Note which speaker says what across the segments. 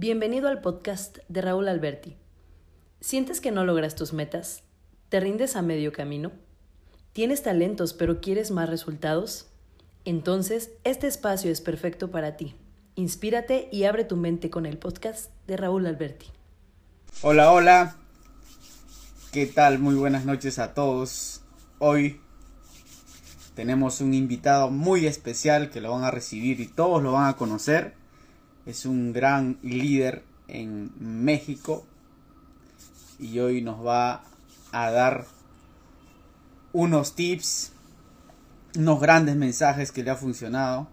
Speaker 1: Bienvenido al podcast de Raúl Alberti. ¿Sientes que no logras tus metas? ¿Te rindes a medio camino? ¿Tienes talentos pero quieres más resultados? Entonces, este espacio es perfecto para ti. Inspírate y abre tu mente con el podcast de Raúl Alberti.
Speaker 2: Hola, hola. ¿Qué tal? Muy buenas noches a todos. Hoy tenemos un invitado muy especial que lo van a recibir y todos lo van a conocer. Es un gran líder en México y hoy nos va a dar unos tips, unos grandes mensajes que le ha funcionado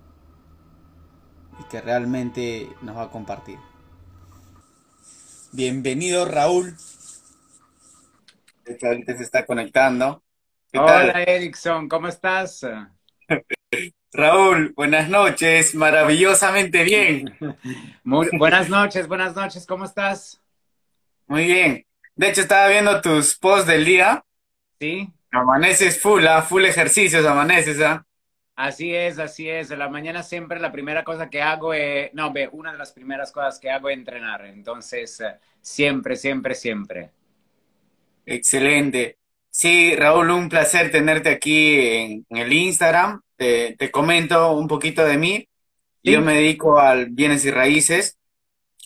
Speaker 2: y que realmente nos va a compartir. Bienvenido Raúl. Ahorita se está conectando.
Speaker 3: Hola Erickson, ¿cómo estás?
Speaker 2: Raúl, buenas noches, maravillosamente bien.
Speaker 3: Muy buenas noches, buenas noches, ¿cómo estás?
Speaker 2: Muy bien. De hecho, estaba viendo tus posts del día.
Speaker 3: Sí.
Speaker 2: Amaneces full, ¿ah? full ejercicios, amaneces, ¿ah?
Speaker 3: Así es, así es. En la mañana siempre la primera cosa que hago es, no, ve, una de las primeras cosas que hago es entrenar. Entonces, eh, siempre, siempre, siempre.
Speaker 2: Excelente. Sí, Raúl, un placer tenerte aquí en, el Instagram. Te, comento un poquito de mí. Yo me dedico al bienes y raíces.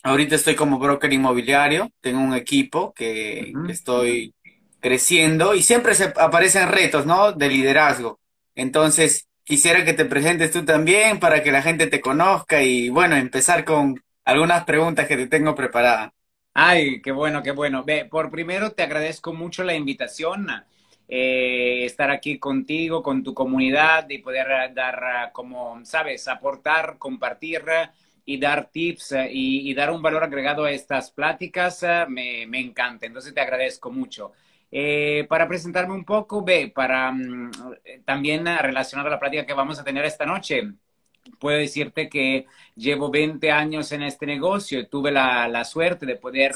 Speaker 2: Ahorita estoy como broker inmobiliario. Tengo un equipo que estoy creciendo y siempre se aparecen retos, ¿no? De liderazgo. Entonces, quisiera que te presentes tú también para que la gente te conozca y, bueno, empezar con algunas preguntas que te tengo preparadas.
Speaker 3: Ay, qué bueno, qué bueno. Ve, por primero te agradezco mucho la invitación, eh, estar aquí contigo, con tu comunidad y poder dar, como sabes, aportar, compartir y dar tips y, dar un valor agregado a estas pláticas, me, me encanta. Entonces te agradezco mucho. Eh, para presentarme un poco, ve, para mm, también relacionado a la plática que vamos a tener esta noche, puedo decirte que llevo 20 años en este negocio. Tuve la, la suerte de poder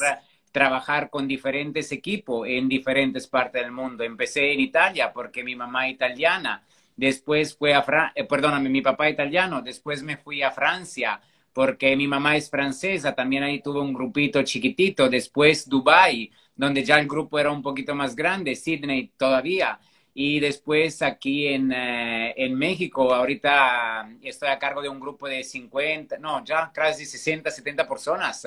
Speaker 3: trabajar con diferentes equipos en diferentes partes del mundo. Empecé en Italia porque mi mamá es italiana. Después fue a Francia, eh, perdóname, mi papá italiano. Después me fui a Francia porque mi mamá es francesa. También ahí tuve un grupito chiquitito. Después Dubai donde ya el grupo era un poquito más grande, Sydney todavía. Y después aquí en, eh, en México, ahorita estoy a cargo de un grupo de 50, no, ya casi 60, 70 personas.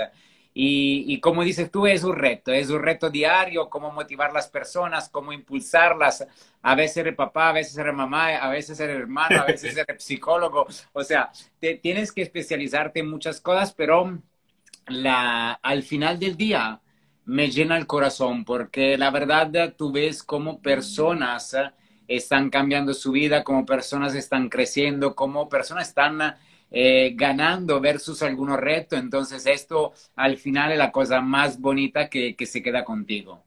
Speaker 3: Y, y, como dices tú, es un reto, es un reto diario, cómo motivar las personas, cómo impulsarlas. A veces eres papá, a veces eres mamá, a veces eres hermano, a veces eres psicólogo. O sea, te, tienes que especializarte en muchas cosas, pero la, al final del día, me llena el corazón porque la verdad tú ves cómo personas eh, están cambiando su vida, cómo personas están creciendo, cómo personas están eh, ganando versus algunos retos. Entonces esto al final es la cosa más bonita que, que se queda contigo.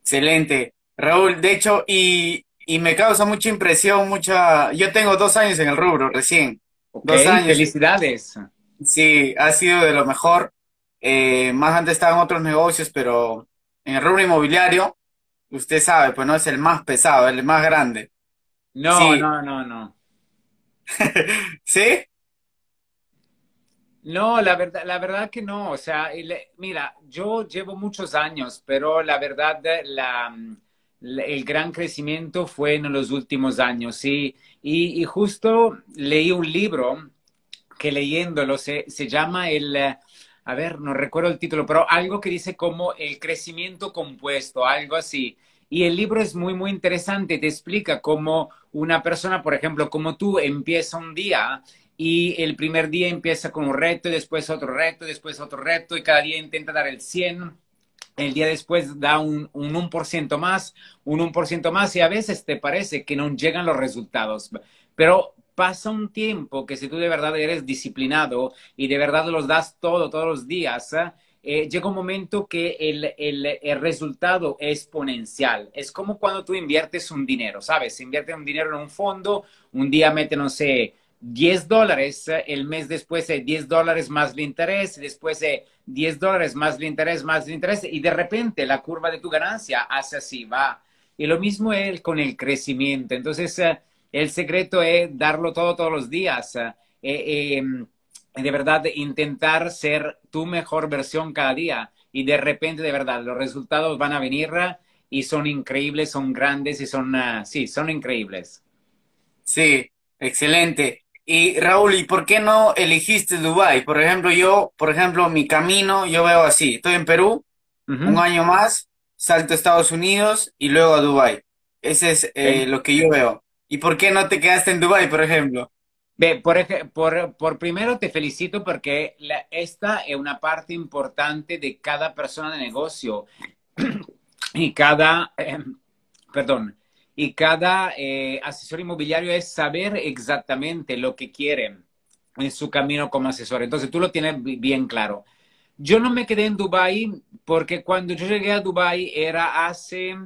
Speaker 2: Excelente. Raúl, de hecho, y, y, me causa mucha impresión, mucha... Yo tengo dos años en el rubro recién. dos años.
Speaker 3: Felicidades.
Speaker 2: Sí, ha sido de lo mejor. Eh, más antes estaban otros negocios, pero en el rubro inmobiliario, usted sabe, pues no es el más pesado, el más grande.
Speaker 3: No, no, no, no.
Speaker 2: ¿Sí?
Speaker 3: No, la verdad, la verdad que no. O sea, mira, yo llevo muchos años, pero la verdad, la, el gran crecimiento fue en los últimos años. ¿sí? Y, justo leí un libro que leyéndolo se, se llama el a ver, no recuerdo el título, pero algo que dice como el crecimiento compuesto, algo así. Y el libro es muy, muy interesante, te explica cómo una persona, por ejemplo, como tú, empieza un día y el primer día empieza con un reto, y después otro reto, después otro reto, y cada día intenta dar el 100, el día después da un, un 1% más, un 1% más, y a veces te parece que no llegan los resultados. Pero pasa un tiempo que si tú de verdad eres disciplinado y de verdad los das todo, todos los días, ¿eh? Eh, llega un momento que el, el, el, resultado es exponencial. Es como cuando tú inviertes un dinero, ¿sabes? Inviertes un dinero en un fondo, un día mete, no sé, 10 dólares, el mes después de 10 dólares más el interés, después de 10 dólares más el interés, más el interés, y de repente la curva de tu ganancia hace así, va. Y lo mismo es con el crecimiento. Entonces, eh, el secreto es darlo todo todos los días. Eh, de verdad intentar ser tu mejor versión cada día y de repente de verdad los resultados van a venir y son increíbles, son grandes y son, uh, sí, son increíbles.
Speaker 2: Sí, excelente. Y Raúl, ¿y por qué no elegiste Dubai? Por ejemplo, yo, por ejemplo, mi camino, yo veo así, estoy en Perú, un año más, salto a Estados Unidos y luego a Dubai. Ese es eh, lo que yo veo. ¿Y por qué no te quedaste en Dubai, por ejemplo?
Speaker 3: Ve, por, por, por, primero te felicito porque la, esta es una parte importante de cada persona de negocio y cada, eh, perdón, y cada eh, asesor inmobiliario es saber exactamente lo que quiere en su camino como asesor. Entonces tú lo tienes bien claro. Yo no me quedé en Dubai porque cuando yo llegué a Dubai era hace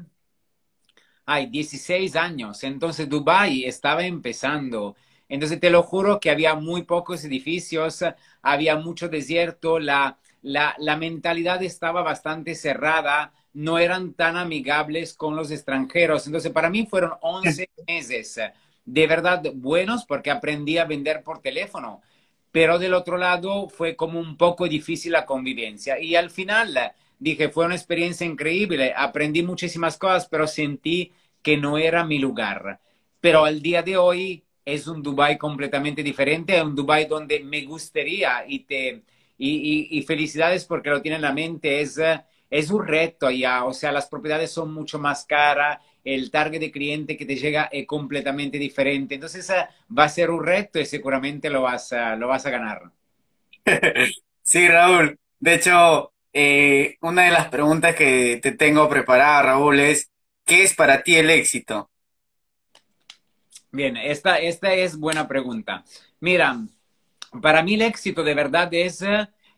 Speaker 3: ay, 16 años. Entonces Dubai estaba empezando. Entonces te lo juro que había muy pocos edificios, había mucho desierto, la, la, la mentalidad estaba bastante cerrada, no eran tan amigables con los extranjeros. Entonces para mí fueron 11 meses de verdad buenos porque aprendí a vender por teléfono, pero del otro lado fue como un poco difícil la convivencia. Y al final dije, fue una experiencia increíble, aprendí muchísimas cosas, pero sentí que no era mi lugar. Pero al día de hoy es un Dubai completamente diferente, un Dubai donde me gustaría y, te, y, felicidades porque lo tiene en la mente, es, es un reto allá, o sea, las propiedades son mucho más caras, el target de cliente que te llega es completamente diferente, entonces va a ser un reto y seguramente lo vas a, lo vas a ganar.
Speaker 2: Sí, Raúl, de hecho, eh, una de las preguntas que te tengo preparada, Raúl, es, ¿qué es para ti el éxito?
Speaker 3: Bien, esta, esta es buena pregunta. Mira, para mí el éxito de verdad es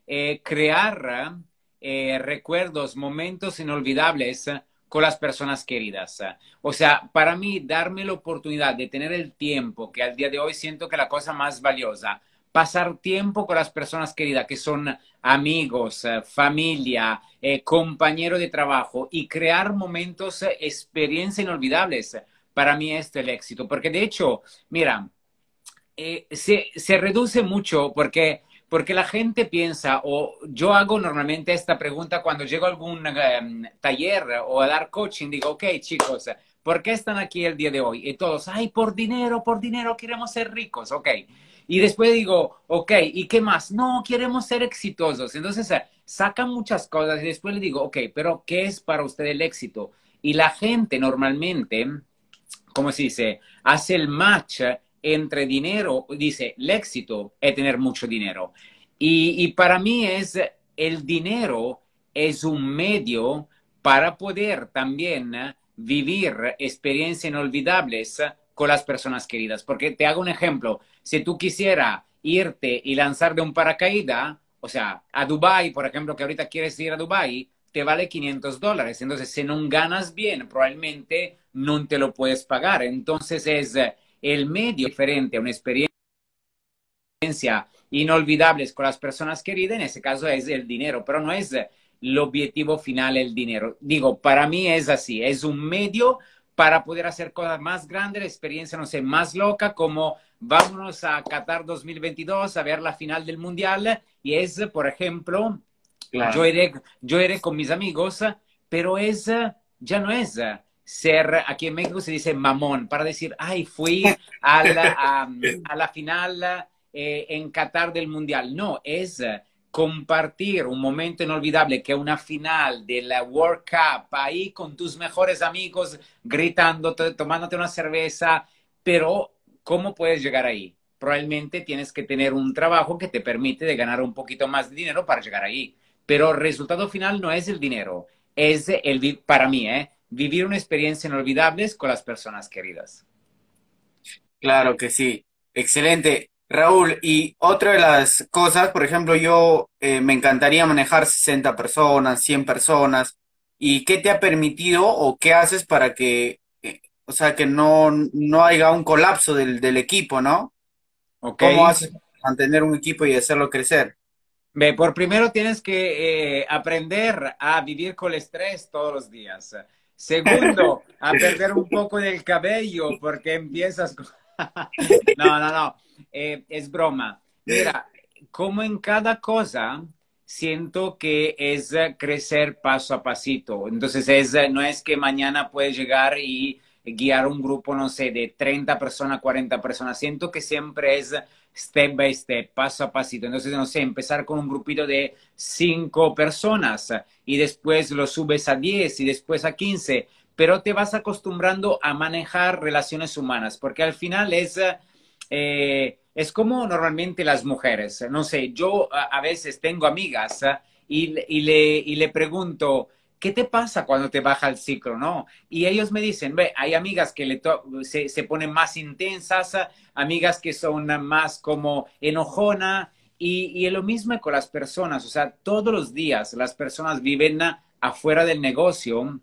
Speaker 3: eh, crear eh, recuerdos, momentos inolvidables con las personas queridas. O sea, para mí darme la oportunidad de tener el tiempo, que al día de hoy siento que la cosa más valiosa, pasar tiempo con las personas queridas, que son amigos, familia, eh, compañero de trabajo, y crear momentos, experiencias inolvidables para mí es el éxito. Porque de hecho, mira, eh, se, se, reduce mucho porque, porque la gente piensa, o yo hago normalmente esta pregunta cuando llego a algún em, taller o a dar coaching, digo, ok chicos, ¿por qué están aquí el día de hoy? Y todos, ay, por dinero, por dinero, queremos ser ricos, ok. Y después digo, ok, ¿y qué más? No, queremos ser exitosos. Entonces sacan muchas cosas y después le digo, ok, pero ¿qué es para usted el éxito? Y la gente normalmente ¿cómo se dice? Hace el match entre dinero, dice, el éxito es tener mucho dinero. Y, para mí es, el dinero es un medio para poder también vivir experiencias inolvidables con las personas queridas. Porque te hago un ejemplo, si tú quisieras irte y lanzar de un paracaídas, o sea, a Dubai, por ejemplo, que ahorita quieres ir a Dubai, te vale 500 dólares. Entonces, si no ganas bien, probablemente no te lo puedes pagar. Entonces, es eh, el medio diferente a una experiencia inolvidable con las personas queridas, en ese caso es el dinero, pero no es el objetivo final el dinero. Digo, para mí es así, es un medio para poder hacer cosas más grandes, la experiencia, no sé, más loca, como vámonos a Qatar 2022 a ver la final del Mundial, y es, por ejemplo, yo, iré, yo iré con mis amigos, pero es, ya no es ser, aquí en México se dice mamón, para decir, ay, fui a la, a, la final eh, en Qatar del Mundial. No, es compartir un momento inolvidable que una final de la World Cup ahí con tus mejores amigos, gritándote, tomándote una cerveza, pero ¿cómo puedes llegar ahí? Probablemente tienes que tener un trabajo que te permite de ganar un poquito más de dinero para llegar ahí. Pero el resultado final no es el dinero, es el, para mí, ¿eh? vivir una experiencia inolvidable con las personas queridas.
Speaker 2: Claro que sí, excelente. Raúl, y otra de las cosas, por ejemplo, yo eh, me encantaría manejar 60 personas, 100 personas, ¿y qué te ha permitido o qué haces para que, eh, o sea, que no, no haya un colapso del, del equipo, ¿no? ¿Cómo haces para mantener un equipo y hacerlo crecer?
Speaker 3: Ve, por primero tienes que eh, aprender a vivir con el estrés todos los días. Segundo, a perder un poco del cabello porque empiezas con... no, no, no, eh, es broma. Mira, como en cada cosa, siento que es crecer paso a pasito. Entonces, es, no es que mañana puedes llegar y guiar un grupo, no sé, de 30 personas, 40 personas. Siento que siempre es step by step, paso a pasito. Entonces, no sé, empezar con un grupito de 5 personas y después lo subes a 10 y después a 15, pero te vas acostumbrando a manejar relaciones humanas, porque al final es... Eh, es como normalmente las mujeres. No sé, yo a, veces tengo amigas y, le, y le pregunto, ¿qué te pasa cuando te baja el ciclo, no? Y ellos me dicen, ve, hay amigas que le se, se, ponen más intensas, amigas que son más como enojona, y, y es lo mismo con las personas, o sea, todos los días las personas viven afuera del negocio,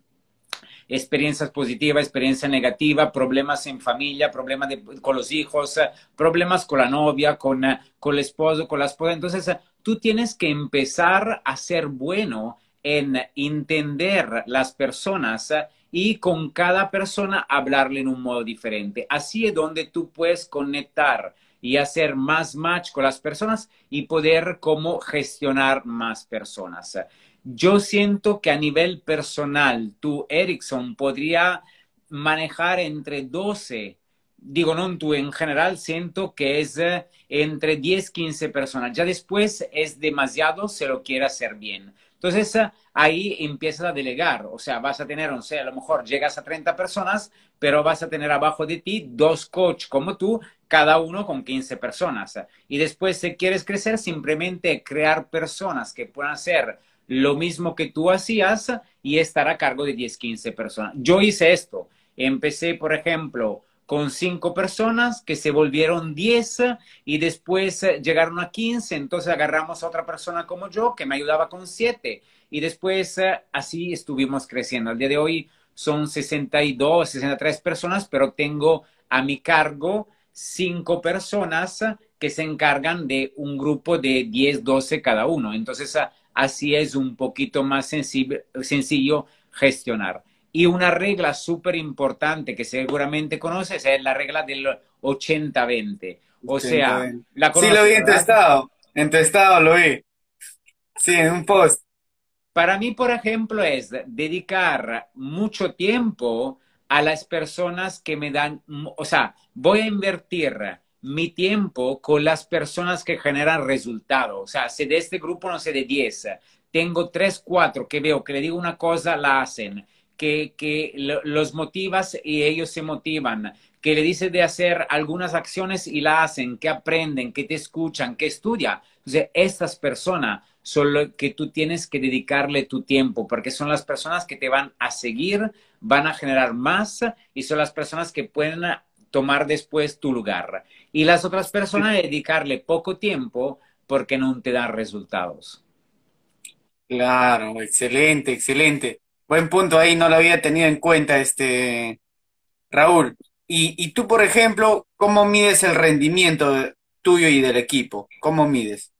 Speaker 3: experiencias positivas, experiencia negativa, problemas en familia, problemas con los hijos, problemas con la novia, con, con el esposo, con la esposa. Entonces, tú tienes que empezar a ser bueno en entender las personas y con cada persona hablarle en un modo diferente. Así es donde tú puedes conectar y hacer más match con las personas y poder como gestionar más personas. Yo siento que a nivel personal, tú, Erickson, podría manejar entre 12 digo, no tú, en general siento que es eh, entre 10, 15 personas. Ya después es demasiado, se lo quiere hacer bien. Entonces ahí empiezas a delegar, o sea, vas a tener, no sé, a lo mejor llegas a 30 personas, pero vas a tener abajo de ti dos coaches como tú, cada uno con 15 personas. Y después, si quieres crecer, simplemente crear personas que puedan hacer lo mismo que tú hacías y estar a cargo de 10, 15 personas. Yo hice esto. Empecé, por ejemplo, con cinco personas que se volvieron 10 y después eh, llegaron a 15, entonces agarramos a otra persona como yo que me ayudaba con 7 y después eh, así estuvimos creciendo. Al día de hoy son 62, 63 personas, pero tengo a mi cargo cinco personas que se encargan de un grupo de 10, 12 cada uno. Entonces así es un poquito más sencillo gestionar. Y una regla súper importante que seguramente conoces es la regla del 80-20. O sea,
Speaker 2: la Sí, lo vi en tu estado. En tu estado lo vi. Sí, en un post.
Speaker 3: Para mí, por ejemplo, es dedicar mucho tiempo a las personas que me dan, o sea, voy a invertir mi tiempo con las personas que generan resultados. O sea, si de este grupo, no sé, de 10, tengo 3, 4 que veo que le digo una cosa, la hacen que, los motivas y ellos se motivan, que le dices de hacer algunas acciones y la hacen, que aprenden, que te escuchan, que estudian. Entonces, estas personas son lo que tú tienes que dedicarle tu tiempo, porque son las personas que te van a seguir, van a generar más y son las personas que pueden tomar después tu lugar. Y las otras personas dedicarle poco tiempo porque no te dan resultados.
Speaker 2: Claro, excelente, excelente. Buen punto ahí, no lo había tenido en cuenta, este Raúl. Y, tú, por ejemplo, ¿cómo mides el rendimiento tuyo y del equipo? ¿Cómo mides?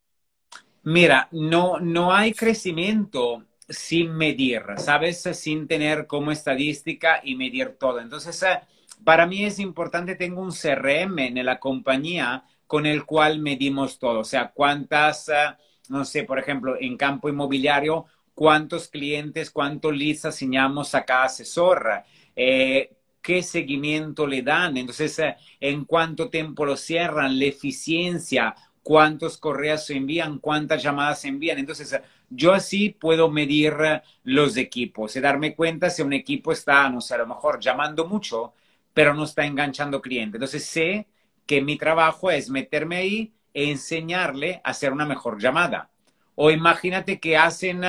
Speaker 3: Mira, no, no hay crecimiento sin medir, ¿sabes? Sin tener como estadística y medir todo. Entonces, eh, para mí es importante, tengo un CRM en la compañía con el cual medimos todo. O sea, cuántas, eh, no sé, por ejemplo, en campo inmobiliario, cuántos clientes, cuántos leads asignamos a cada asesor, eh, qué seguimiento le dan, entonces eh, en cuánto tiempo lo cierran, la eficiencia, cuántos correos se envían, cuántas llamadas se envían. Entonces, yo así puedo medir los equipos y darme cuenta si un equipo está, no sé, a lo mejor llamando mucho, pero no está enganchando clientes. Entonces, sé que mi trabajo es meterme ahí e enseñarle a hacer una mejor llamada. O imagínate que hacen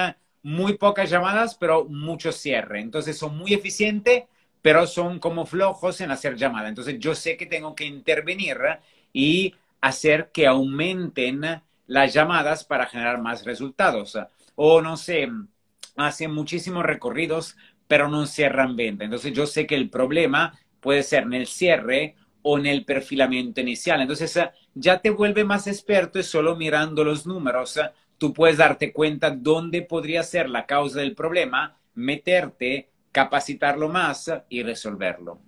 Speaker 3: muy pocas llamadas, pero mucho cierre. Entonces son muy eficientes, pero son como flojos en hacer llamadas. Entonces yo sé que tengo que intervenir y hacer que aumenten las llamadas para generar más resultados. O no sé, hacen muchísimos recorridos, pero no cierran venta. Entonces yo sé que el problema puede ser en el cierre o en el perfilamiento inicial. Entonces ya te vuelve más experto y solo mirando los números tú puedes darte cuenta dónde podría ser la causa del problema, meterte, capacitarlo más y resolverlo.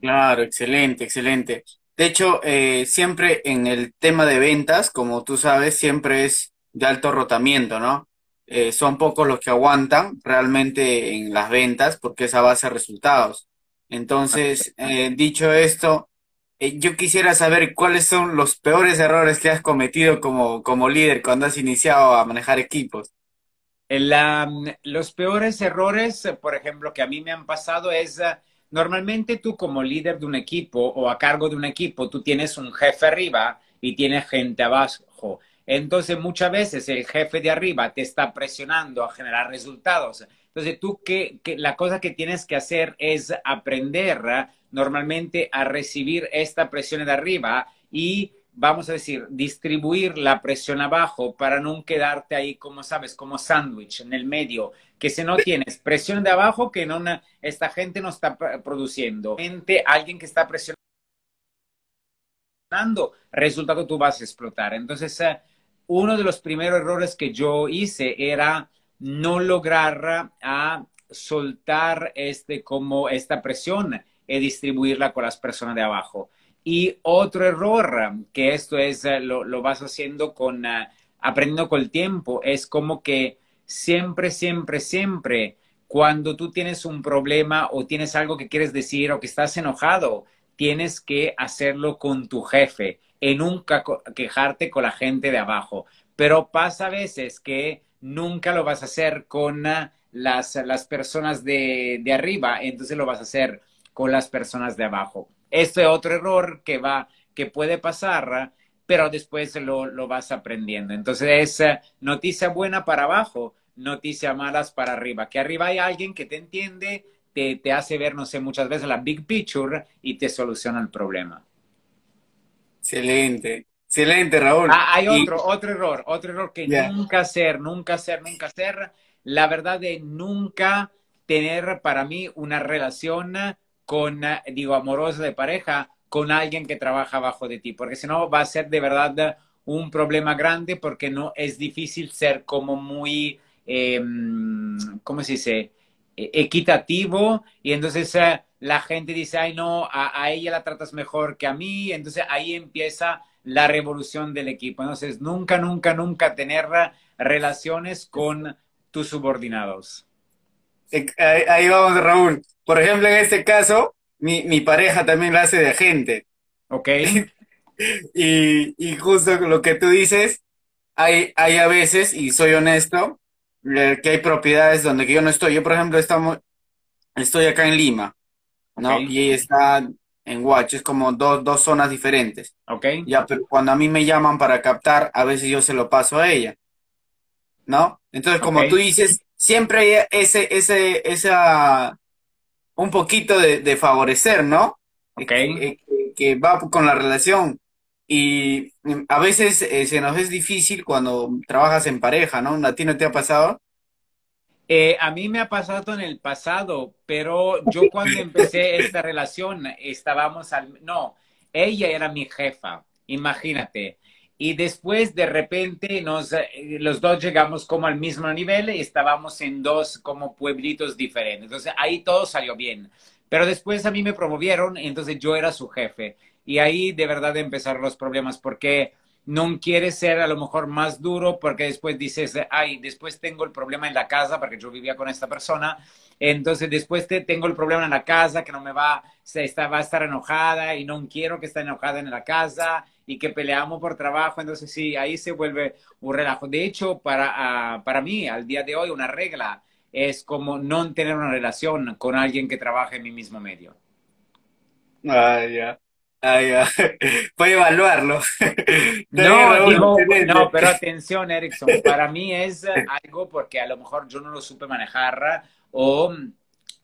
Speaker 2: Claro, excelente, excelente. De hecho, eh, siempre en el tema de ventas, como tú sabes, siempre es de alto rotamiento, ¿no? Eh, son pocos los que aguantan realmente en las ventas porque es a base de resultados. Entonces, eh, dicho esto, yo quisiera saber cuáles son los peores errores que has cometido como, como líder cuando has iniciado a manejar equipos.
Speaker 3: los peores errores, por ejemplo, que a mí me han pasado es Normalmente tú como líder de un equipo o a cargo de un equipo, tú tienes un jefe arriba y tienes gente abajo. Entonces muchas veces el jefe de arriba te está presionando a generar resultados. Entonces tú que, la cosa que tienes que hacer es aprender normalmente a recibir esta presión de arriba y vamos a decir, distribuir la presión abajo para no quedarte ahí, como sabes, como sándwich en el medio, que si no tienes presión de abajo, que no esta gente no está produciendo. Gente, alguien que está presionando, resultado tú vas a explotar. Entonces, eh, uno de los primeros errores que yo hice era no lograr a soltar este, como esta presión y distribuirla con las personas de abajo. Y otro error, que esto es, eh, lo, vas haciendo con, eh, aprendiendo con el tiempo, es como que siempre, siempre, siempre, cuando tú tienes un problema o tienes algo que quieres decir o que estás enojado, tienes que hacerlo con tu jefe y nunca quejarte con la gente de abajo. Pero pasa a veces que nunca lo vas a hacer con eh, las, las personas de, de arriba, entonces lo vas a hacer con las personas de abajo. Esto es otro error que va, que puede pasar, pero después lo, lo vas aprendiendo. Entonces es eh, noticia buena para abajo, noticia malas para arriba. Que arriba hay alguien que te entiende, te, te hace ver, no sé, muchas veces la big picture y te soluciona el problema.
Speaker 2: Excelente. Excelente, Raúl.
Speaker 3: Ah, hay otro, otro error, otro error que nunca hacer, nunca hacer, nunca hacer. La verdad de nunca tener para mí una relación con, digo, amorosa de pareja con alguien que trabaja abajo de ti, porque si no va a ser de verdad un problema grande porque no es difícil ser como muy, eh, ¿cómo se dice? E, equitativo y entonces eh, la gente dice, ay no, a, ella la tratas mejor que a mí, entonces ahí empieza la revolución del equipo. Entonces, nunca, nunca, nunca tener relaciones con tus subordinados.
Speaker 2: Ahí vamos, Raúl. Por ejemplo, en este caso, mi, mi pareja también la hace de agente.
Speaker 3: Ok.
Speaker 2: y, y justo lo que tú dices, hay, hay a veces, y soy honesto, eh, que hay propiedades donde yo no estoy. Yo, por ejemplo, estamos, estoy acá en Lima, ¿no? Y está en Huacho, es como dos, dos zonas diferentes.
Speaker 3: Ok.
Speaker 2: Ya, pero cuando a mí me llaman para captar, a veces yo se lo paso a ella. ¿No? Entonces, como tú dices, siempre hay ese, ese, esa, un poquito de, favorecer, ¿no?
Speaker 3: Ok.
Speaker 2: Que, va con la relación. Y a veces eh, se nos es difícil cuando trabajas en pareja, ¿no? ¿A ti no te ha pasado?
Speaker 3: Eh, a mí me ha pasado en el pasado, pero yo cuando empecé esta relación estábamos al... No, ella era mi jefa, imagínate. Y después de repente nos, eh, los dos llegamos como al mismo nivel y estábamos en dos como pueblitos diferentes. Entonces ahí todo salió bien. Pero después a mí me promovieron y entonces yo era su jefe. Y ahí de verdad empezaron los problemas porque no quieres ser a lo mejor más duro porque después dices, ay, después tengo el problema en la casa porque yo vivía con esta persona. Entonces después te, tengo el problema en la casa que no me va, se está, va a estar enojada y no quiero que esté enojada en la casa y que peleamos por trabajo, entonces sí, ahí se vuelve un relajo. De hecho, para, ah, para mí, al día de hoy, una regla es como no tener una relación con alguien que trabaja en mi mismo medio.
Speaker 2: Ah, ya. Ah, ya. Voy a evaluarlo.
Speaker 3: No, digo, no, pero atención, Erickson, para mí es algo porque a lo mejor yo no lo supe manejar o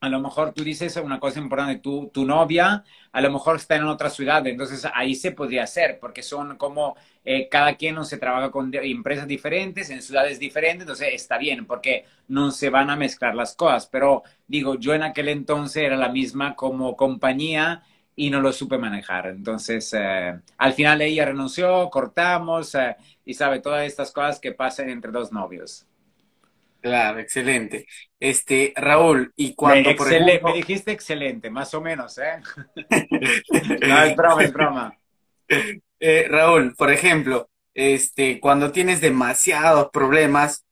Speaker 3: a lo mejor tú dices una cosa importante, tu, tu novia a lo mejor está en otra ciudad, entonces ahí se podría hacer, porque son como eh, cada quien no se trabaja con empresas diferentes, en ciudades diferentes, entonces está bien, porque no se van a mezclar las cosas, pero digo, yo en aquel entonces era la misma como compañía y no lo supe manejar, entonces eh, al final ella renunció, cortamos eh, y sabe todas estas cosas que pasan entre dos novios.
Speaker 2: Claro, excelente. Este, Raúl, y cuando
Speaker 3: me, por ejemplo... me dijiste excelente, más o menos, ¿eh? no, es broma, es broma.
Speaker 2: Eh, Raúl, por ejemplo, este, cuando tienes demasiados problemas,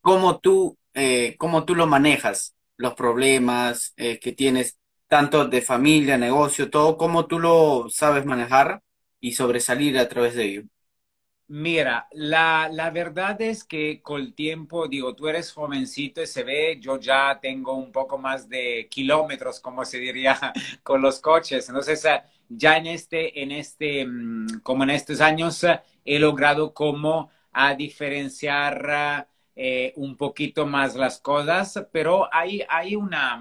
Speaker 2: ¿cómo tú, eh, cómo tú lo manejas? Los problemas eh, que tienes, tanto de familia, negocio, todo, ¿cómo tú lo sabes manejar y sobresalir a través de ello?
Speaker 3: Mira, la, la verdad es que con el tiempo, digo, tú eres jovencito y se ve, yo ya tengo un poco más de kilómetros, como se diría, con los coches. Entonces, eh, ya en este, en este, mm, como en estos años, eh, he logrado como a diferenciar eh, un poquito más las cosas, pero hay, hay una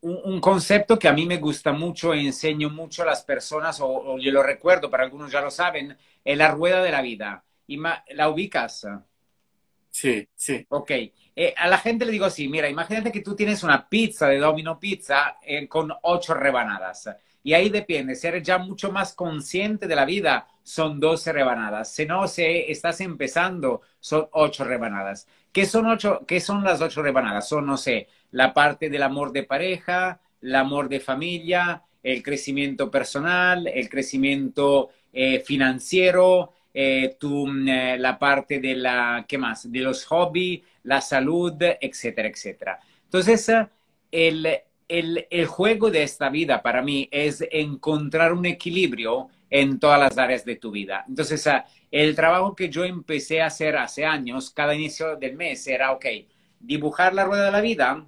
Speaker 3: un, concepto que a mí me gusta mucho e enseño mucho a las personas, o, yo lo recuerdo, para algunos ya lo saben, es la rueda de la vida. ¿La ubicas?
Speaker 2: Sí, sí.
Speaker 3: Ok. Eh, a la gente le digo así, mira, imagínate que tú tienes una pizza de Domino Pizza eh, con ocho rebanadas. Y ahí depende, si eres ya mucho más consciente de la vida, son 12 rebanadas. Si no, si estás empezando, son ocho rebanadas. ¿Qué son, ocho, ¿Qué son las ocho rebanadas? Son, no sé, la parte del amor de pareja, el amor de familia, el crecimiento personal, el crecimiento eh, financiero, eh, mm, eh, la parte de la, ¿qué más? De los hobbies, la salud, etcétera, etcétera. Entonces, el, el, el, juego de esta vida para mí es encontrar un equilibrio en todas las áreas de tu vida. Entonces, el trabajo que yo empecé a hacer hace años, cada inicio del mes, era, ok, dibujar la rueda de la vida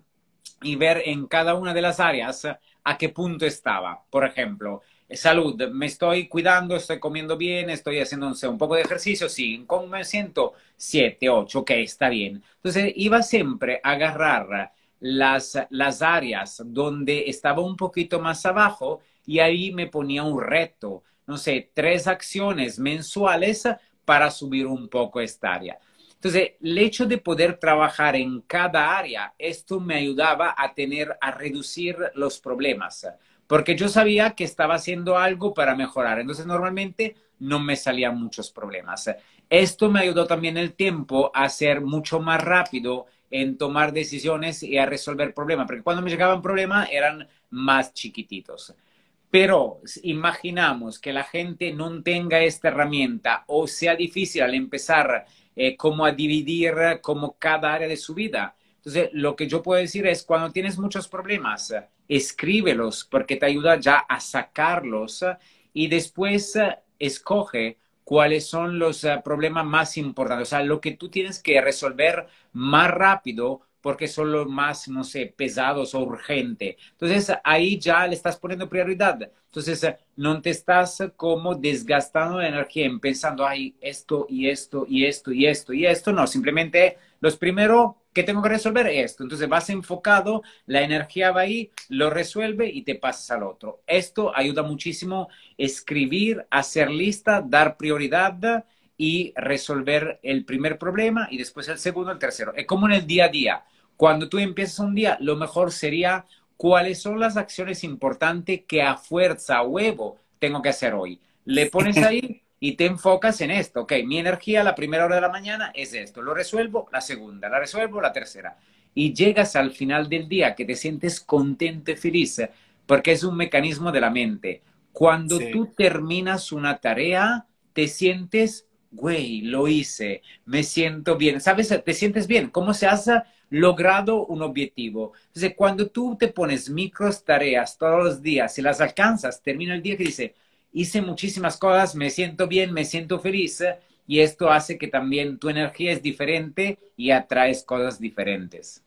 Speaker 3: y ver en cada una de las áreas a qué punto estaba. Por ejemplo, salud, me estoy cuidando, estoy comiendo bien, estoy haciendo un poco de ejercicio, sí, ¿cómo me siento? Siete, ocho, ok, está bien. Entonces iba siempre a agarrar las, las áreas donde estaba un poquito más abajo y ahí me ponía un reto, no sé, tres acciones mensuales para subir un poco esta área. Entonces, el hecho de poder trabajar en cada área, esto me ayudaba a tener, a reducir los problemas, porque yo sabía que estaba haciendo algo para mejorar. Entonces, normalmente no me salían muchos problemas. Esto me ayudó también el tiempo a ser mucho más rápido en tomar decisiones y a resolver problemas, porque cuando me llegaban problemas eran más chiquititos. Pero imaginamos que la gente no tenga esta herramienta o sea difícil al empezar eh, como a dividir como cada área de su vida. Entonces, lo que yo puedo decir es, cuando tienes muchos problemas, escríbelos porque te ayuda ya a sacarlos y después escoge cuáles son los problemas más importantes, o sea, lo que tú tienes que resolver más rápido porque son los más, no sé, pesados o urgentes. Entonces, ahí ya le estás poniendo prioridad. Entonces, no te estás como desgastando la energía en pensando, ay, esto y esto y esto y esto y esto. No, simplemente los primero que tengo que resolver esto. Entonces, vas enfocado, la energía va ahí, lo resuelve y te pasas al otro. Esto ayuda muchísimo escribir, hacer lista, dar prioridad y resolver el primer problema y después el segundo, el tercero. Es como en el día a día. Cuando tú empiezas un día, lo mejor sería cuáles son las acciones importantes que a fuerza, a huevo, tengo que hacer hoy. Le pones ahí y te enfocas en esto. Ok, mi energía la primera hora de la mañana es esto. Lo resuelvo la segunda, la resuelvo la tercera. Y llegas al final del día que te sientes contento y feliz porque es un mecanismo de la mente. Cuando tú terminas una tarea, te sientes, güey, lo hice, me siento bien. ¿Sabes? Te sientes bien. ¿Cómo se hace? Logrado un objetivo. Entonces, cuando tú te pones micros tareas todos los días y las alcanzas, termina el día que dice, hice muchísimas cosas, me siento bien, me siento feliz, y esto hace que también tu energía es diferente y atraes cosas diferentes.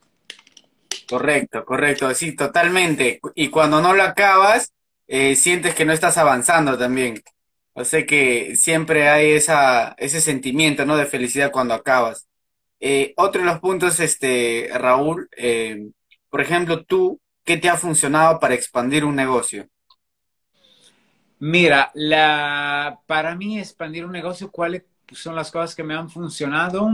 Speaker 2: Correcto, correcto, sí, totalmente. Y cuando no lo acabas, eh, sientes que no estás avanzando también. O sea que siempre hay esa, ese sentimiento, ¿no? De felicidad cuando acabas. Eh, otro de los puntos, este, Raúl, eh, por ejemplo, tú, ¿qué te ha funcionado para expandir un negocio?
Speaker 3: Mira, la, para mí expandir un negocio, ¿cuáles son las cosas que me han funcionado?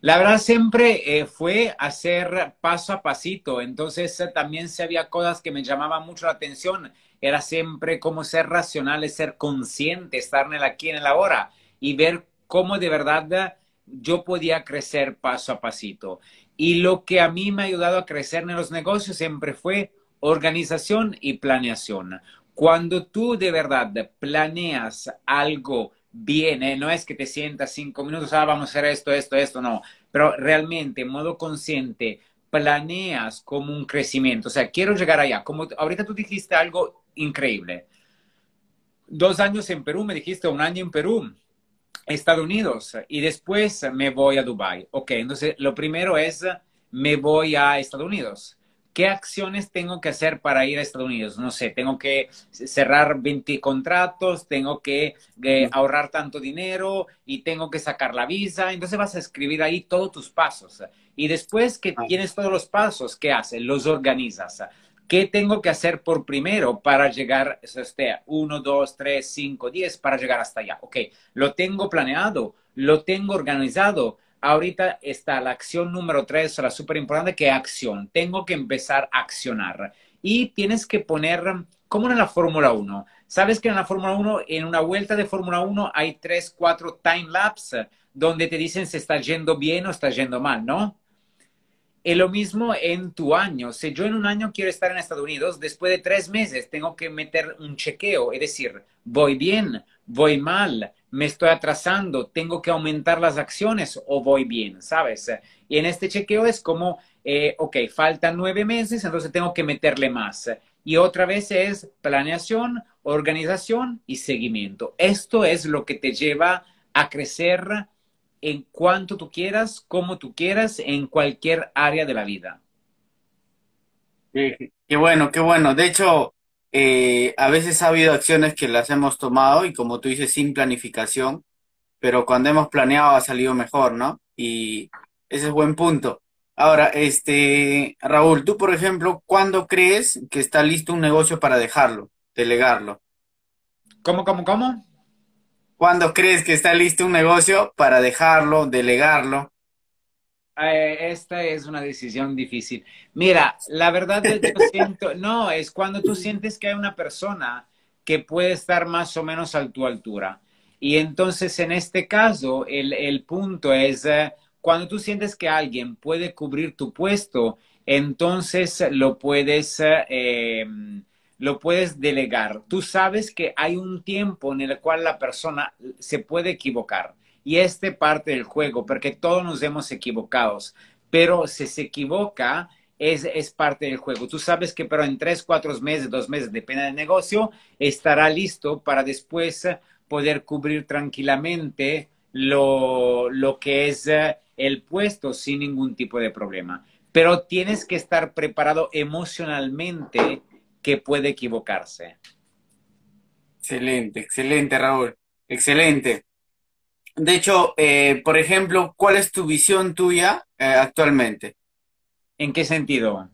Speaker 3: La verdad siempre eh, fue hacer paso a pasito, entonces también se había cosas que me llamaban mucho la atención, era siempre como ser racional, ser consciente, estar en el aquí, en el ahora y ver cómo de verdad yo podía crecer paso a pasito. Y lo que a mí me ha ayudado a crecer en los negocios siempre fue organización y planeación. Cuando tú de verdad planeas algo bien, ¿eh? no es que te sientas cinco minutos, ah, vamos a hacer esto, esto, esto, no, pero realmente en modo consciente planeas como un crecimiento, o sea, quiero llegar allá, como ahorita tú dijiste algo increíble. Dos años en Perú, me dijiste un año en Perú, Estados Unidos, y después me voy a Dubai. Ok, entonces lo primero es, me voy a Estados Unidos ¿Qué acciones tengo que hacer para ir a Estados Unidos? No sé, tengo que cerrar 20 contratos, tengo que eh, ahorrar tanto dinero y tengo que sacar la visa. Entonces vas a escribir ahí todos tus pasos. Y después que tienes todos los pasos, ¿qué haces? Los organizas. ¿Qué tengo que hacer por primero para llegar, este, 1, 2, 3, 5, 10, para llegar hasta allá? Ok, lo tengo planeado, lo tengo organizado ahorita está la acción número tres, la súper importante, que acción. Tengo que empezar a accionar. Y tienes que poner, como en la Fórmula 1. Sabes que en la Fórmula 1, en una vuelta de Fórmula 1, hay tres, cuatro time lapse donde te dicen si está yendo bien o está yendo mal, ¿no? Es lo mismo en tu año. Si yo en un año quiero estar en Estados Unidos, después de tres meses tengo que meter un chequeo, es decir, voy bien, voy mal, me estoy atrasando, tengo que aumentar las acciones o voy bien, ¿sabes? Y en este chequeo es como, eh, ok, faltan nueve meses, entonces tengo que meterle más. Y otra vez es planeación, organización y seguimiento. Esto es lo que te lleva a crecer en cuanto tú quieras, como tú quieras, en cualquier área de la vida.
Speaker 2: qué bueno, qué bueno. De hecho, eh, a veces ha habido acciones que las hemos tomado y como tú dices, sin planificación, pero cuando hemos planeado ha salido mejor, ¿no? Y ese es buen punto. Ahora, este, Raúl, tú, por ejemplo, ¿cuándo crees que está listo un negocio para dejarlo, delegarlo?
Speaker 3: ¿Cómo, cómo, cómo?
Speaker 2: ¿Cuándo crees que está listo un negocio para dejarlo, delegarlo?
Speaker 3: Eh, esta es una decisión difícil. Mira, la verdad es que siento, no, es cuando tú sientes que hay una persona que puede estar más o menos a tu altura. Y entonces, en este caso, el, punto es, eh, cuando tú sientes que alguien puede cubrir tu puesto, entonces lo puedes eh, lo puedes delegar. Tú sabes que hay un tiempo en el cual la persona se puede equivocar. Y este parte del juego, porque todos nos hemos equivocado. Pero si se equivoca, es, es, parte del juego. Tú sabes que pero en tres, cuatro meses, dos meses, depende del negocio, estará listo para después poder cubrir tranquilamente lo, lo que es eh, el puesto sin ningún tipo de problema. Pero tienes que estar preparado emocionalmente que puede equivocarse.
Speaker 2: Excelente, excelente, Raúl. Excelente. De hecho, eh, por ejemplo, ¿cuál es tu visión tuya eh, actualmente?
Speaker 3: ¿En qué sentido?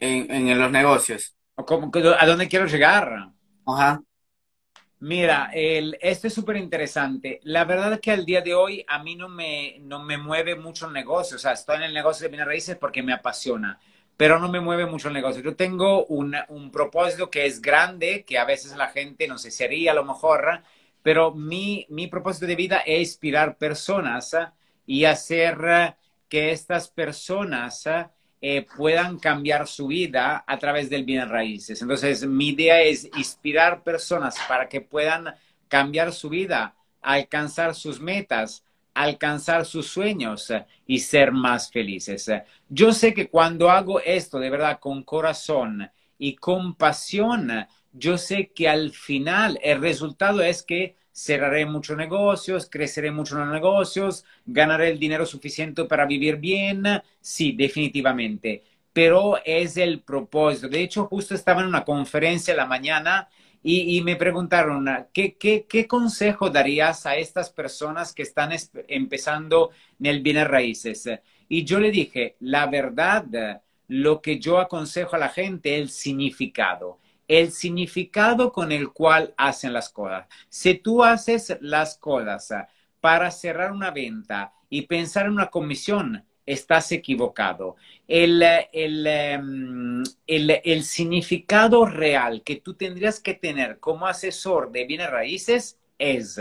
Speaker 2: En, en los negocios.
Speaker 3: ¿A dónde quiero llegar?
Speaker 2: Ajá.
Speaker 3: Mira, el, esto es súper interesante. La verdad es que al día de hoy a mí no me, no me mueve mucho el negocio. O sea, estoy en el negocio de bienes raíces porque me apasiona pero no me mueve mucho el negocio. Yo tengo un, un propósito que es grande, que a veces la gente no sé, sería a lo mejor, pero mi, mi propósito de vida es inspirar personas y hacer que estas personas eh, puedan cambiar su vida a través del bien raíces. Entonces, mi idea es inspirar personas para que puedan cambiar su vida, alcanzar sus metas, alcanzar sus sueños eh, y ser más felices. Eh, yo sé que cuando hago esto de verdad con corazón y con pasión, yo sé que al final el resultado es que cerraré muchos negocios, creceré mucho en los negocios, ganaré el dinero suficiente para vivir bien. Sí, definitivamente. Pero es el propósito. De hecho, justo estaba en una conferencia la mañana y, me preguntaron, ¿qué, ¿qué, qué, consejo darías a estas personas que están empezando en el bienes raíces? Y yo le dije, la verdad, lo que yo aconsejo a la gente es el significado. El significado con el cual hacen las cosas. Si tú haces las cosas para cerrar una venta y pensar en una comisión, estás equivocado. El, em, el, el, significado real que tú tendrías que tener como asesor de bienes raíces es,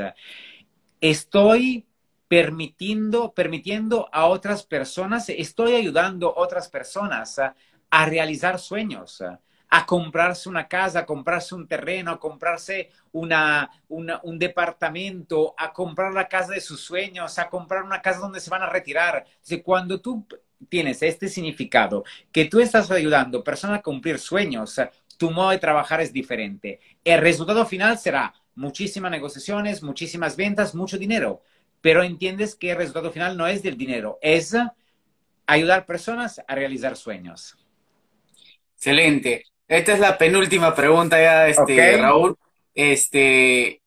Speaker 3: estoy permitiendo, permitiendo a otras personas, estoy ayudando a otras personas a realizar sueños, a comprarse una casa, a comprarse un terreno, a comprarse una, un departamento, a comprar la casa de sus sueños, a comprar una casa donde se van a retirar. cuando tú tienes este significado, que tú estás ayudando a personas a cumplir sueños, tu modo de trabajar es diferente. El resultado final será muchísimas negociaciones, muchísimas ventas, mucho dinero, pero entiendes que el resultado final no es del dinero, es ayudar personas a realizar sueños.
Speaker 2: Excelente. Esta es la penúltima pregunta ya, este, Raúl. Este,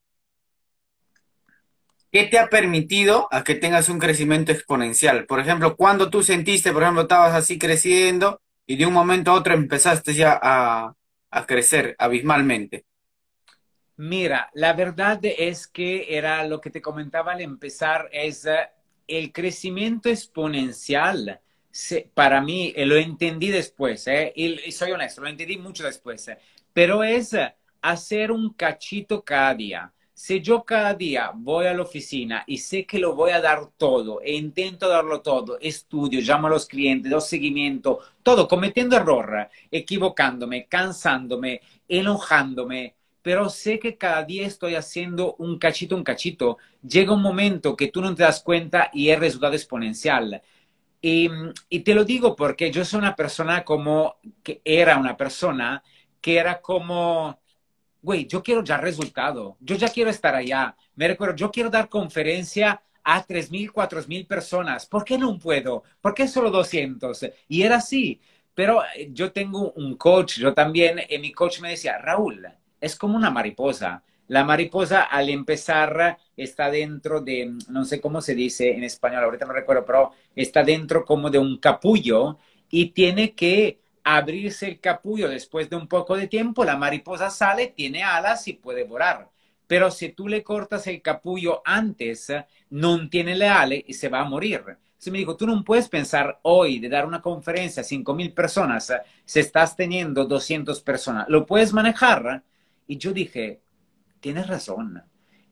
Speaker 2: ¿qué te ha permitido a que tengas un crecimiento exponencial? Por ejemplo, cuando tú sentiste, por ejemplo, estabas así creciendo y de un momento a otro empezaste ya a, a crecer abismalmente.
Speaker 3: Mira, la verdad es que era lo que te comentaba al empezar, es eh, el crecimiento exponencial. Para mí, eh, lo entendí después, eh, y soy honesto, lo entendí mucho después, pero es hacer un cachito cada día. Si yo cada día voy a la oficina y sé que lo voy a dar todo e intento darlo todo, estudio, llamo a los clientes, doy seguimiento, todo, cometiendo error, equivocándome, cansándome, enojándome, pero sé que cada día estoy haciendo un cachito, un cachito, llega un momento que tú no te das cuenta y es resultado exponencial. Y, y, te lo digo porque yo soy una persona como, que era una persona que era como, güey, yo quiero ya resultado, yo ya quiero estar allá. Me recuerdo, yo quiero dar conferencia a 3.000, 4.000 personas. ¿Por qué no puedo? ¿Por qué solo 200? Y era así. Pero eh, yo tengo un coach, yo también, y mi coach me decía, Raúl, es como una mariposa. La mariposa al empezar está dentro de, no sé cómo se dice en español, ahorita no recuerdo, pero está dentro como de un capullo y tiene que abrirse el capullo después de un poco de tiempo, la mariposa sale, tiene alas y puede volar. Pero si tú le cortas el capullo antes, no tiene le ale y se va a morir. Entonces me dijo, tú no puedes pensar hoy de dar una conferencia a 5.000 personas si estás teniendo 200 personas. Lo puedes manejar. Y yo dije, tienes razón.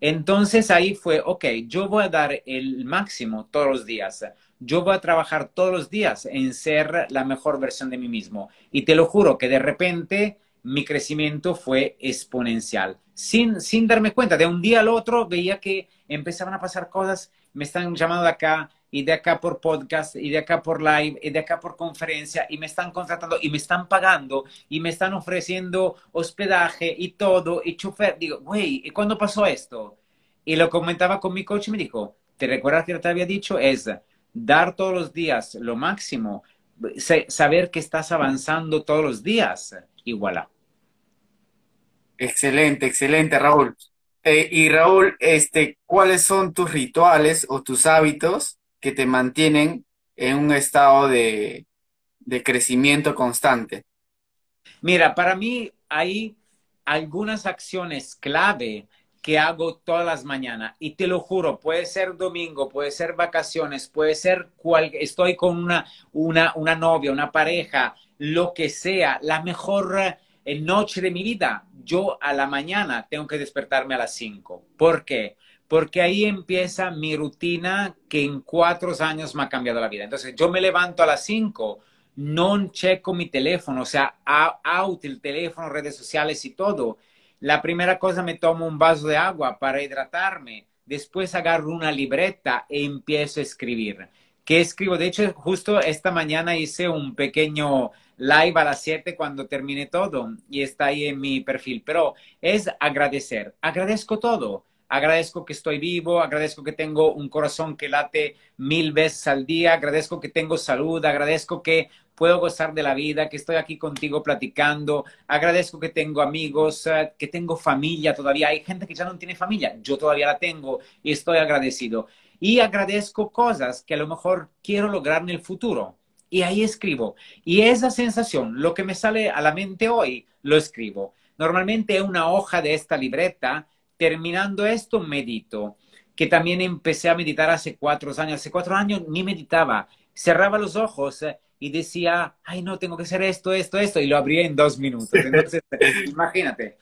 Speaker 3: Entonces ahí fue, ok, yo voy a dar el máximo todos los días. Yo voy a trabajar todos los días en ser la mejor versión de mí mismo. Y te lo juro que de repente mi crecimiento fue exponencial. Sin, sin darme cuenta, de un día al otro veía que empezaban a pasar cosas, me están llamando de acá y de acá por podcast y de acá por live y de acá por conferencia y me están contratando y me están pagando y me están ofreciendo hospedaje y todo y chofer. Digo, güey, ¿y cuándo pasó esto? Y lo comentaba con mi coach y me dijo, ¿te recuerdas que te había dicho? Es dar todos los días lo máximo, saber que estás avanzando todos los días y voilà.
Speaker 2: Excelente, excelente, Raúl. Eh, y Raúl, este, ¿cuáles son tus rituales o tus hábitos que te mantienen en un estado de, de crecimiento constante?
Speaker 3: Mira, para mí hay algunas acciones clave que hago todas las mañanas y te lo juro, puede ser domingo, puede ser vacaciones, puede ser cual, estoy con una, una, una novia, una pareja, lo que sea, la mejor eh, noche de mi vida, yo a la mañana tengo que despertarme a las 5. ¿Por qué? Porque ahí empieza mi rutina que en cuatro años me ha cambiado la vida. Entonces, yo me levanto a las cinco, no checo mi teléfono, o sea, out el teléfono, redes sociales y todo. La primera cosa me tomo un vaso de agua para hidratarme, después agarro una libreta e empiezo a escribir. ¿Qué escribo? De hecho, justo esta mañana hice un pequeño live a las 7 cuando termine todo y está ahí en mi perfil, pero es agradecer. Agradezco todo agradezco que estoy vivo, agradezco que tengo un corazón que late mil veces al día, agradezco que tengo salud, agradezco que puedo gozar de la vida, que estoy aquí contigo platicando, agradezco que tengo amigos, eh, que tengo familia todavía. Hay gente que ya no tiene familia, yo todavía la tengo y estoy agradecido. Y agradezco cosas que a lo mejor quiero lograr en el futuro. Y ahí escribo. Y esa sensación, lo que me sale a la mente hoy, lo escribo. Normalmente una hoja de esta libreta terminando esto, medito, que también empecé a meditar hace cuatro años. Hace cuatro años ni meditaba, cerraba los ojos eh, y decía, ay, no, tengo que hacer esto, esto, esto, y lo abría en dos minutos. Entonces, imagínate,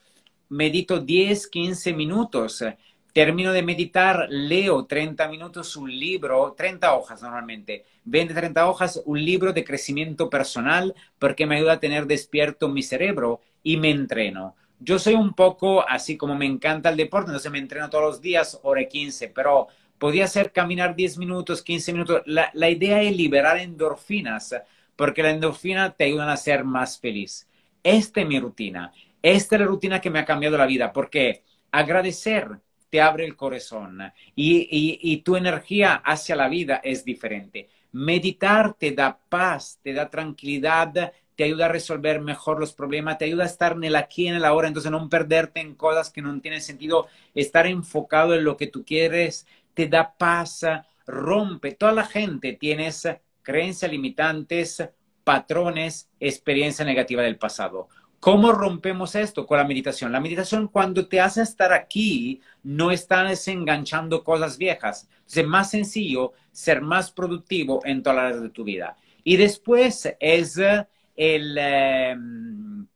Speaker 3: medito 10, 15 minutos, termino de meditar, leo 30 minutos un libro, 30 hojas normalmente, 20, 30 hojas, un libro de crecimiento personal porque me ayuda a tener despierto mi cerebro y me entreno. Yo soy un poco así como me encanta el deporte, entonces me entreno todos los días, hora 15, pero podía ser caminar 10 minutos, 15 minutos. La, idea es liberar endorfinas porque la endorfina te ayuda a ser más feliz. Esta es mi rutina. Esta es la rutina que me ha cambiado la vida porque agradecer te abre el corazón y, tu energía hacia la vida es diferente. Meditar te da paz, te da tranquilidad, te ayuda a resolver mejor los problemas, te ayuda a estar en el aquí en el ahora, entonces no perderte en cosas que no tienen sentido, estar enfocado en lo que tú quieres, te da paz, rompe. Toda la gente tiene creencias limitantes, patrones, experiencia negativa del pasado. ¿Cómo rompemos esto con la meditación? La meditación cuando te hace estar aquí, no estás enganchando cosas viejas. Es más sencillo ser más productivo en todas las áreas de tu vida. Y después es el, em,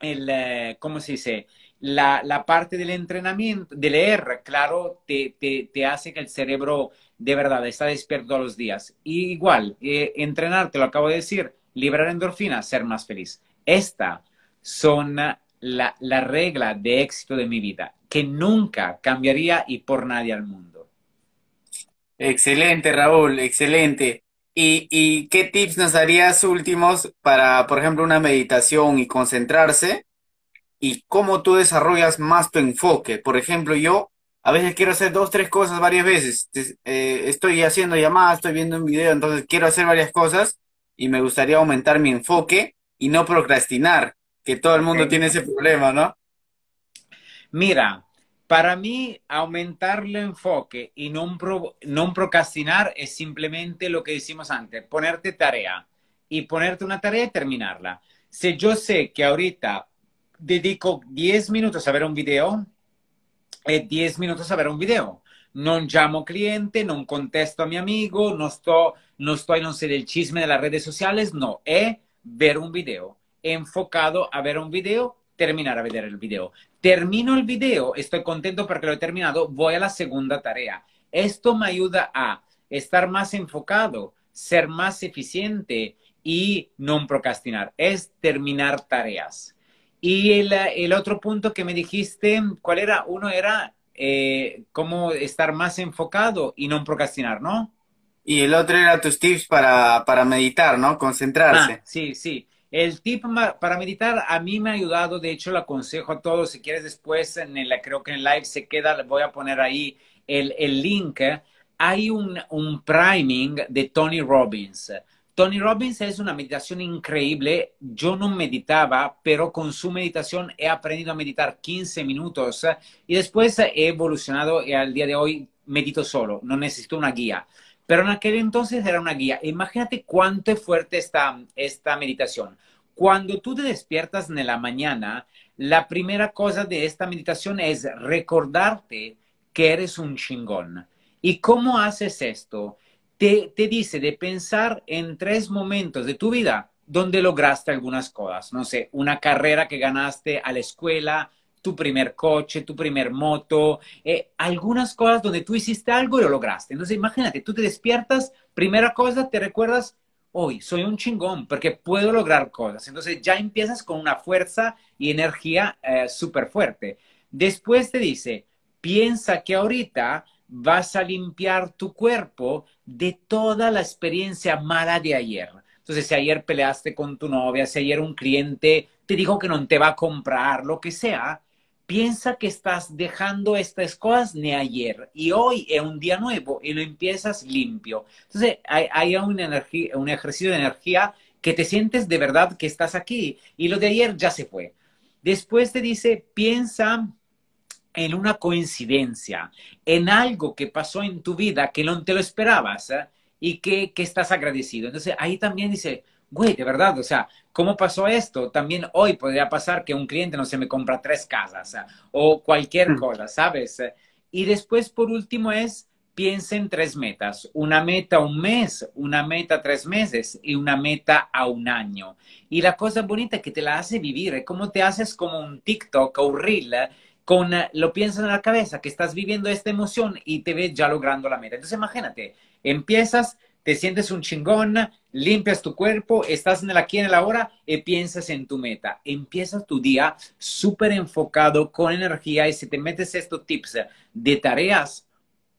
Speaker 3: el eh, ¿cómo se dice? La, la, parte del entrenamiento, de leer, claro, te, te, te, hace que el cerebro de verdad está despierto todos los días. Y igual, eh, entrenar, te lo acabo de decir, liberar endorfina, ser más feliz. Esta son la, la, regla de éxito de mi vida, que nunca cambiaría y por nadie al mundo.
Speaker 2: Excelente, Raúl, excelente. ¿Y, ¿Y qué tips nos darías últimos para, por ejemplo, una meditación y concentrarse? ¿Y cómo tú desarrollas más tu enfoque? Por ejemplo, yo a veces quiero hacer dos, tres cosas varias veces. Eh, estoy haciendo llamadas, estoy viendo un video, entonces quiero hacer varias cosas y me gustaría aumentar mi enfoque y no procrastinar que todo el mundo tiene ese problema, ¿no?
Speaker 3: Mira, para mí aumentar el enfoque y no, no procrastinar es simplemente lo que decimos antes, ponerte tarea y ponerte una tarea y terminarla. Si yo sé que ahorita dedico 10 minutos a ver un video, es 10 minutos a ver un video. No llamo cliente, no contesto a mi amigo, no estoy, no estoy, no sé, del chisme de las redes sociales, no, es ver un video enfocado a ver un video, terminar a ver el video. Termino el video, estoy contento porque lo he terminado, voy a la segunda tarea. Esto me ayuda a estar más enfocado, ser más eficiente y no procrastinar. Es terminar tareas. Y el, otro punto que me dijiste, ¿cuál era? Uno era eh, cómo estar más enfocado y no procrastinar, ¿no?
Speaker 2: Y el otro era tus tips para, para meditar, ¿no? Concentrarse.
Speaker 3: Ah, sí, sí. El tip para meditar a mí me ha ayudado, de hecho lo aconsejo a todos, si quieres después, en el, creo que en live se queda, voy a poner ahí el, el link. Hay un, un priming de Tony Robbins. Tony Robbins es una meditación increíble. Yo no meditaba, pero con su meditación he aprendido a meditar 15 minutos y después he evolucionado y al día de hoy medito solo, no necesito una guía. Pero en aquel entonces era una guía. Imagínate cuánto es fuerte esta, esta meditación. Cuando tú te despiertas en la mañana, la primera cosa de esta meditación es recordarte que eres un chingón. ¿Y cómo haces esto? Te, te dice de pensar en tres momentos de tu vida donde lograste algunas cosas. No sé, una carrera que ganaste a la escuela, tu primer coche, tu primer moto, eh, algunas cosas donde tú hiciste algo y lo lograste. Entonces imagínate, tú te despiertas, primera cosa, te recuerdas, hoy soy un chingón porque puedo lograr cosas. Entonces ya empiezas con una fuerza y energía eh, súper fuerte. Después te dice, piensa que ahorita vas a limpiar tu cuerpo de toda la experiencia mala de ayer. Entonces, si ayer peleaste con tu novia, si ayer un cliente te dijo que no te va a comprar, lo que sea, piensa que estás dejando estas cosas de ayer y hoy es un día nuevo y lo empiezas limpio. Entonces hay, un, energía, un ejercicio de energía que te sientes de verdad que estás aquí y lo de ayer ya se fue. Después te dice, piensa en una coincidencia, en algo que pasó en tu vida que no te lo esperabas ¿eh? y que, que estás agradecido. Entonces ahí también dice, güey, de verdad, o sea, ¿cómo pasó esto? También hoy podría pasar que un cliente no se me compra tres casas o cualquier mm. cosa, ¿sabes? Y después, por último, es piensa en tres metas. Una meta un mes, una meta tres meses y una meta a un año. Y la cosa bonita es que te la hace vivir, es como te haces como un TikTok o un reel con, eh, lo piensas en la cabeza, que estás viviendo esta emoción y te ves ya logrando la meta. Entonces imagínate, empiezas, te sientes un chingón, limpias tu cuerpo, estás en el aquí en el ahora y piensas en tu meta. Empiezas tu día súper enfocado, con energía y si te metes estos tips de tareas,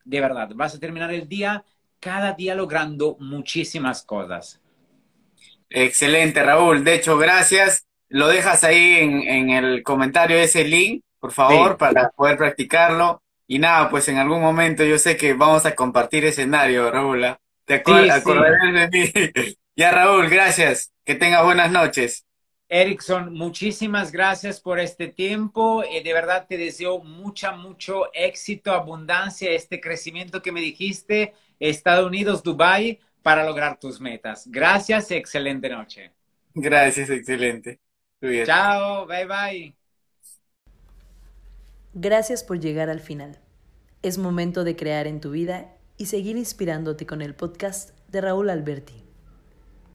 Speaker 3: de verdad, vas a terminar el día cada día logrando muchísimas cosas.
Speaker 2: Excelente, Raúl. De hecho, gracias. Lo dejas ahí en, el comentario ese link, por favor, para poder practicarlo. Y nada, pues en algún momento yo sé que vamos a compartir escenario, Raúl. ¿ah? Te acordarás de mí. ya, Raúl, gracias. Que tengas buenas noches.
Speaker 3: Erickson, muchísimas gracias por este tiempo. y de verdad te deseo mucha, mucho éxito, abundancia, este crecimiento que me dijiste, Estados Unidos, Dubai, para lograr tus metas. Gracias y excelente noche.
Speaker 2: Gracias, excelente.
Speaker 3: Chao, bye bye.
Speaker 1: Gracias por llegar al final. Es momento de crear en tu vida y seguir inspirándote con el podcast de Raúl Alberti.